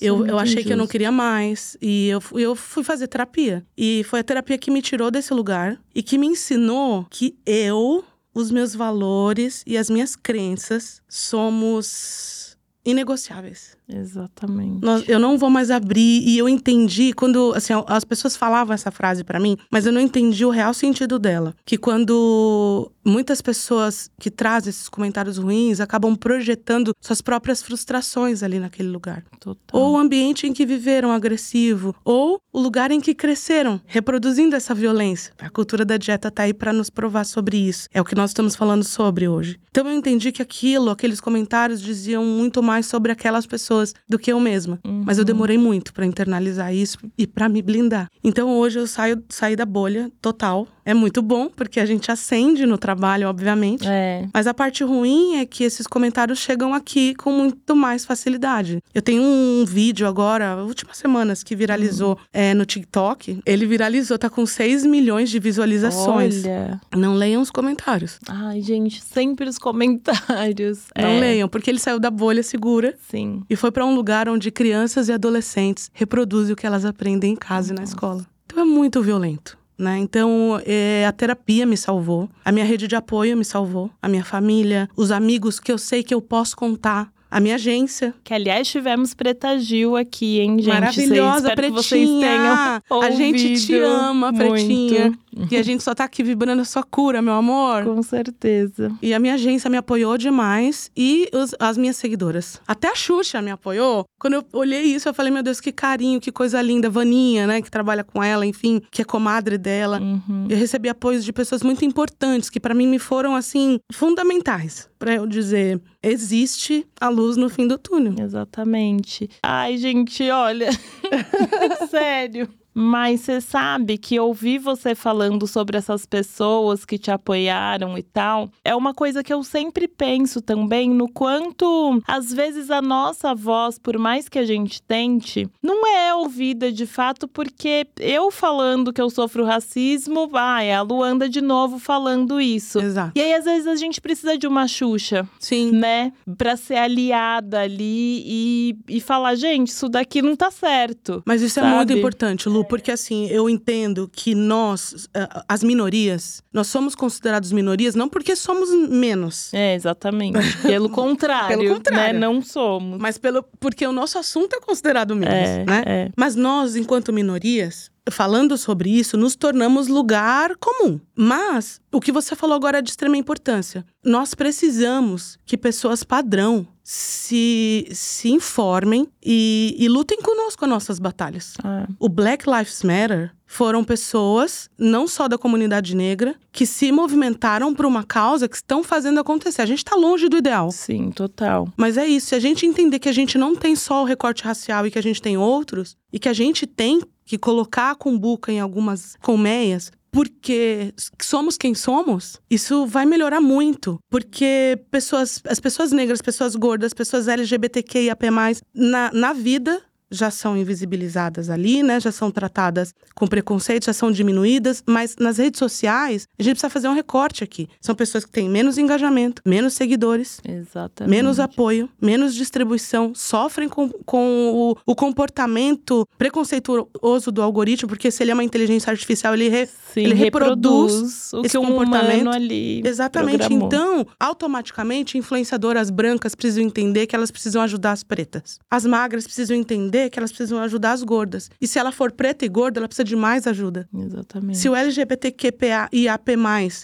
É Eu, muito eu achei que eu não queria mais. E eu, eu fui fazer terapia. E foi a terapia que me tirou desse lugar e que me ensinou que eu, os meus valores e as minhas crenças somos inegociáveis. Exatamente. Nós- eu não vou mais abrir. E eu entendi quando, assim, as pessoas falavam essa frase pra mim, mas eu não entendi o real sentido dela. Que quando muitas pessoas que trazem esses comentários ruins acabam projetando suas próprias frustrações ali naquele lugar. Total. Ou o ambiente em que viveram agressivo, ou o lugar em que cresceram, reproduzindo essa violência. A cultura da dieta tá aí para nos provar sobre isso. É o que nós estamos falando sobre hoje. Então eu entendi que aquilo, aqueles comentários diziam muito mais sobre aquelas pessoas do que eu mesma. Mas eu demorei muito para internalizar isso e para me blindar. Então hoje eu saio saí da bolha total. É muito bom, porque a gente acende no trabalho, obviamente. É. Mas a parte ruim é que esses comentários chegam aqui com muito mais facilidade. Eu tenho um vídeo agora, últimas semanas, que viralizou Hum. é, no TikTok. Ele viralizou, tá com 6 milhões de visualizações. Olha. Não leiam os comentários. Ai, gente, sempre os comentários. Não é, leiam, porque ele saiu da bolha segura Sim. e foi pra um lugar onde crianças e adolescentes reproduzem o que elas aprendem em casa e na escola. Então é muito violento. Né? Então, é, a terapia me salvou, a minha rede de apoio me salvou, a minha família, os amigos que eu sei que eu posso contar, a minha agência. Que, aliás, tivemos Preta Gil aqui, hein, gente? Maravilhosa, Espero que vocês Pretinha! A gente te ama, muito. Pretinha. E a gente só tá aqui vibrando a sua cura, meu amor. Com certeza. E a minha agência me apoiou demais e os- as minhas seguidoras. Até a Xuxa me apoiou. Quando eu olhei isso, eu falei, meu Deus, que carinho, que coisa linda. Vaninha, né, que trabalha com ela, enfim, que é comadre dela. Uhum. Eu recebi apoios de pessoas muito importantes que pra mim me foram assim fundamentais Pra eu dizer existe a luz no fim do túnel. Exatamente. Ai, gente, olha. Sério. Mas você sabe que ouvir você falando sobre essas pessoas que te apoiaram e tal, é uma coisa que eu sempre penso também no quanto, às vezes, a nossa voz, por mais que a gente tente, não é ouvida de fato, porque eu falando que eu sofro racismo, vai, a Luanda de novo falando isso. Exato. E aí, às vezes, a gente precisa de uma Xuxa Sim. né? Pra ser aliada ali e, e falar, gente, isso daqui não tá certo. Mas isso é Sabe? muito importante, Lu, porque assim, eu entendo que nós, eh, as minorias, nós somos considerados minorias não porque somos menos, É, exatamente. Pelo contrário, Pelo contrário. né? Não somos. mas pelo, porque o nosso assunto é considerado menos, É, né? é. Mas nós, enquanto minorias, falando sobre isso, nos tornamos lugar comum. Mas o que você falou agora é de extrema importância. Nós precisamos que pessoas padrão se, se informem e, e lutem conosco as nossas batalhas. Ah, O Black Lives Matter foram pessoas, não só da comunidade negra, que se movimentaram por uma causa que estão fazendo acontecer. A gente está longe do ideal. sim, total. Mas é isso, se a gente entender que a gente não tem só o recorte racial e que a gente tem outros, e que a gente tem que colocar a cumbuca em algumas colmeias, porque somos quem somos, isso vai melhorar muito. Porque pessoas, as pessoas negras, pessoas gordas, pessoas LGBTQIAP+, na, na vida já são invisibilizadas ali, né? Já são tratadas com preconceito, já são diminuídas, mas nas redes sociais, a gente precisa fazer um recorte aqui. São pessoas que têm menos engajamento, menos seguidores, Exatamente. menos apoio, menos distribuição, sofrem com, com o, o comportamento preconceituoso do algoritmo, porque se ele é uma inteligência artificial, ele, re- Sim, ele reproduz o esse um comportamento. ali Exatamente. programou. Então, automaticamente, influenciadoras brancas precisam entender que elas precisam ajudar as pretas. As magras precisam entender que elas precisam ajudar as gordas. E se ela for preta e gorda, ela precisa de mais ajuda. Exatamente. Se o LGBTQPA e AP+,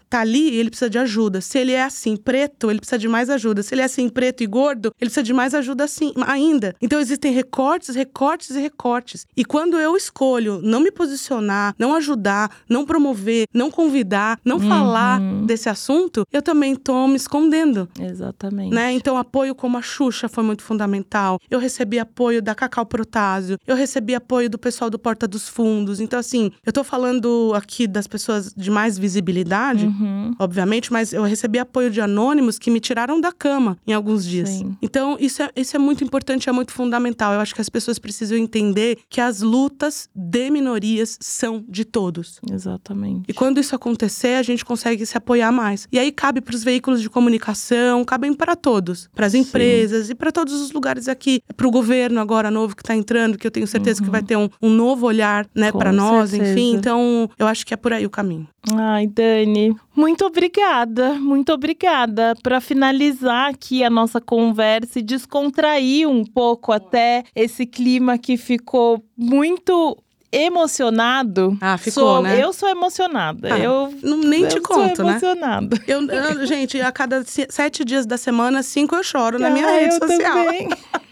tá ali, ele precisa de ajuda. Se ele é assim, preto, ele precisa de mais ajuda. Se ele é assim, preto e gordo, ele precisa de mais ajuda assim, ainda. Então existem recortes, recortes e recortes. E quando eu escolho não me posicionar, não ajudar, não promover, não convidar, não falar desse assunto, eu também tô me escondendo. Exatamente. Né? Então, apoio como a Xuxa foi muito fundamental. Eu recebi apoio da Cacau Protásio. Eu recebi apoio do pessoal do Porta dos Fundos. Então, assim, eu tô falando aqui das pessoas de mais visibilidade, Uhum. obviamente, mas eu recebi apoio de anônimos que me tiraram da cama em alguns dias. Sim. Então, isso é, isso é muito importante, é muito fundamental. Eu acho que as pessoas precisam entender que as lutas de minorias são de todos. Exatamente. E quando isso acontecer, a gente consegue se apoiar mais. E aí cabe para os veículos de comunicação, cabem para todos, para as empresas e para todos os lugares aqui, para o governo agora novo que está entrando, que eu tenho certeza que vai ter um, um novo olhar, né, para nós, certeza. enfim. Então, eu acho que é por aí o caminho. Ai, Dani, muito obrigada, muito obrigada. Para finalizar aqui a nossa conversa e descontrair um pouco até esse clima que ficou muito emocionado. Ah, ficou, Sou- né? Eu sou emocionada. Ah, eu Não, nem eu te sou conto, né? emocionada. Eu, eu- gente, a cada se- sete dias da semana, cinco eu choro na minha Ah, rede eu social. também.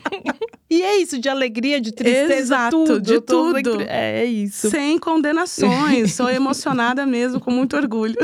e é isso, de alegria, de tristeza, Exato, tudo. de tudo. É, é isso. Sem condenações, sou emocionada mesmo, com muito orgulho.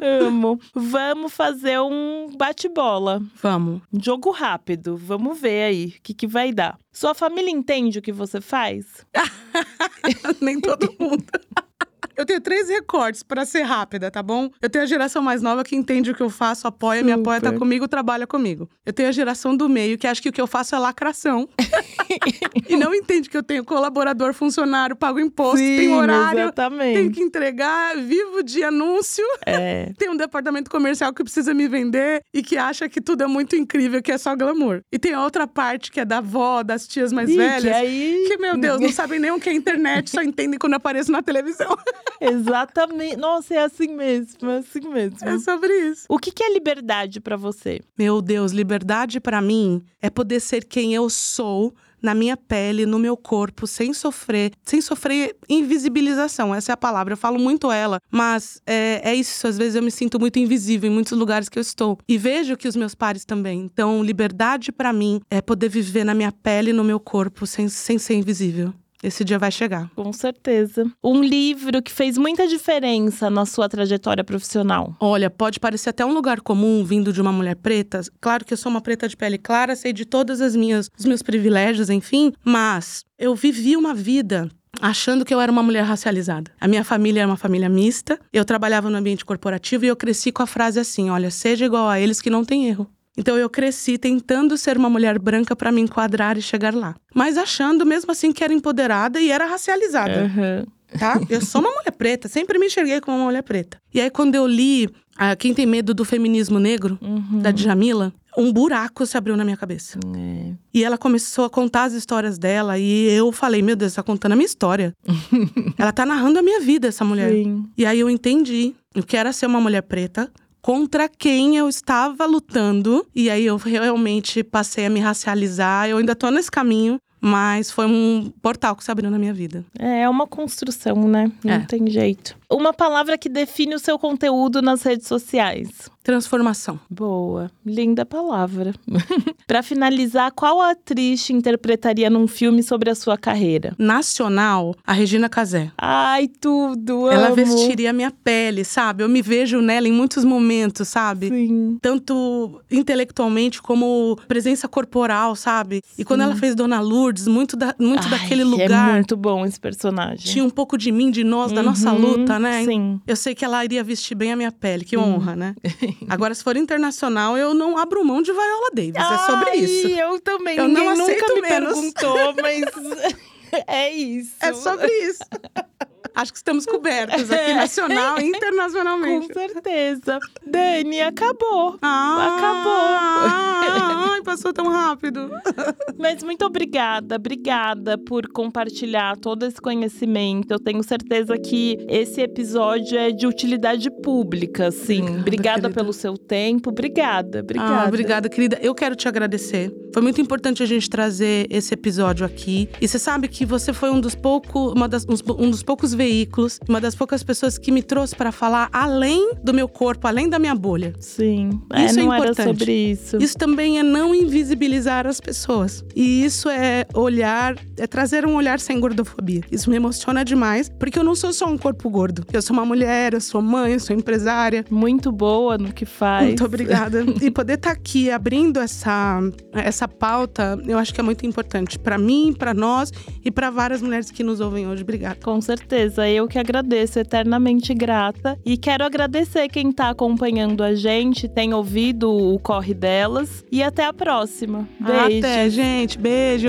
Amo. Vamos fazer um bate-bola. Vamos. Jogo rápido. Vamos ver aí o que, que vai dar. Sua família entende o que você faz? Nem todo mundo. Eu tenho três recortes para ser rápida, tá bom? Eu tenho a geração mais nova que entende o que eu faço, apoia, Super. me apoia, tá comigo, trabalha comigo. Eu tenho a geração do meio que acha que o que eu faço é lacração. e não entende que eu tenho colaborador, funcionário, pago imposto, Sim, tem horário, exatamente. tenho que entregar, vivo de anúncio. É. tem um departamento comercial que precisa me vender e que acha que tudo é muito incrível, que é só glamour. E tem outra parte que é da avó, das tias mais Ih, velhas, que, aí... que, meu Deus, não sabem nem o que é internet, só entendem quando apareço na televisão. Exatamente. Nossa, é assim mesmo, é assim mesmo. É sobre isso. O que, que é liberdade para você? Meu Deus, liberdade para mim é poder ser quem eu sou na minha pele, no meu corpo, sem sofrer, sem sofrer invisibilização. Essa é a palavra. Eu falo muito ela, mas é, é isso. Às vezes eu me sinto muito invisível em muitos lugares que eu estou. E vejo que os meus pares também. Então, liberdade para mim é poder viver na minha pele, no meu corpo, sem, sem ser invisível. Esse dia vai chegar. Com certeza. Um livro que fez muita diferença na sua trajetória profissional. Olha, pode parecer até um lugar comum vindo de uma mulher preta. Claro que eu sou uma preta de pele clara, sei de todas as minhas os meus privilégios, enfim, mas eu vivi uma vida achando que eu era uma mulher racializada. A minha família era uma família mista, eu trabalhava no ambiente corporativo e eu cresci com a frase assim: olha, seja igual a eles que não tem erro. Então eu cresci tentando ser uma mulher branca para me enquadrar e chegar lá. Mas achando mesmo assim que era empoderada e era racializada. Uhum. Tá? Eu sou uma mulher preta, sempre me enxerguei como uma mulher preta. E aí, quando eu li ah, Quem Tem Medo do Feminismo Negro, uhum. da Djamila, um buraco se abriu na minha cabeça. É. E ela começou a contar as histórias dela e eu falei, meu Deus, tá contando a minha história. ela tá narrando a minha vida, essa mulher. Sim. E aí eu entendi o que era ser uma mulher preta, contra quem eu estava lutando. E aí eu realmente passei a me racializar. Eu ainda tô nesse caminho, mas foi um portal que se abriu na minha vida. É, é uma construção, né? Não é. tem jeito. Uma palavra que define o seu conteúdo nas redes sociais. Transformação. Boa, linda palavra. para finalizar, qual atriz te interpretaria num filme sobre a sua carreira? Nacional, a Regina Casé. Ai, tudo, amo. Ela vestiria a minha pele, sabe? Eu me vejo nela em muitos momentos, sabe? Sim. Tanto intelectualmente como presença corporal, sabe? Sim. E quando ela fez Dona Lourdes, muito, da, muito Ai, daquele é lugar. É muito bom esse personagem. Tinha um pouco de mim, de nós, uhum, da nossa uhum. luta, né? Sim. Eu sei que ela iria vestir bem a minha pele, que honra, hum. né? Agora, se for internacional, eu não abro mão de Viola Davis. Ai, é sobre isso. Eu também. Eu Ninguém não nunca me menos. perguntou, mas é isso. É sobre isso. Acho que estamos cobertos aqui, é. nacional e internacionalmente. Com certeza. Dani, acabou. Ah, acabou. Ai, passou tão rápido. Mas muito obrigada, obrigada por compartilhar todo esse conhecimento. Eu tenho certeza que esse episódio é de utilidade pública, sim. Obrigada, obrigada pelo seu tempo. Obrigada, obrigada. Ah, obrigada, querida. Eu quero te agradecer. Foi muito importante a gente trazer esse episódio aqui. E você sabe que você foi um dos poucos, uma das, um dos poucos veículos, uma das poucas pessoas que me trouxe para falar além do meu corpo, além da minha bolha. Sim. É, isso é, é importante. sobre isso. Isso também é não invisibilizar as pessoas. E isso é olhar, é trazer um olhar sem gordofobia. Isso me emociona demais, porque eu não sou só um corpo gordo. Eu sou uma mulher, eu sou mãe, eu sou empresária. Muito boa no que faz. Muito obrigada. e poder estar tá aqui abrindo essa, essa pauta, eu acho que é muito importante para mim, para nós e para várias mulheres que nos ouvem hoje. Obrigada. Com certeza certeza. Eu que agradeço, eternamente grata. E quero agradecer quem está acompanhando a gente, tem ouvido o corre delas. E até a próxima. Beijo. Até, gente. Beijo.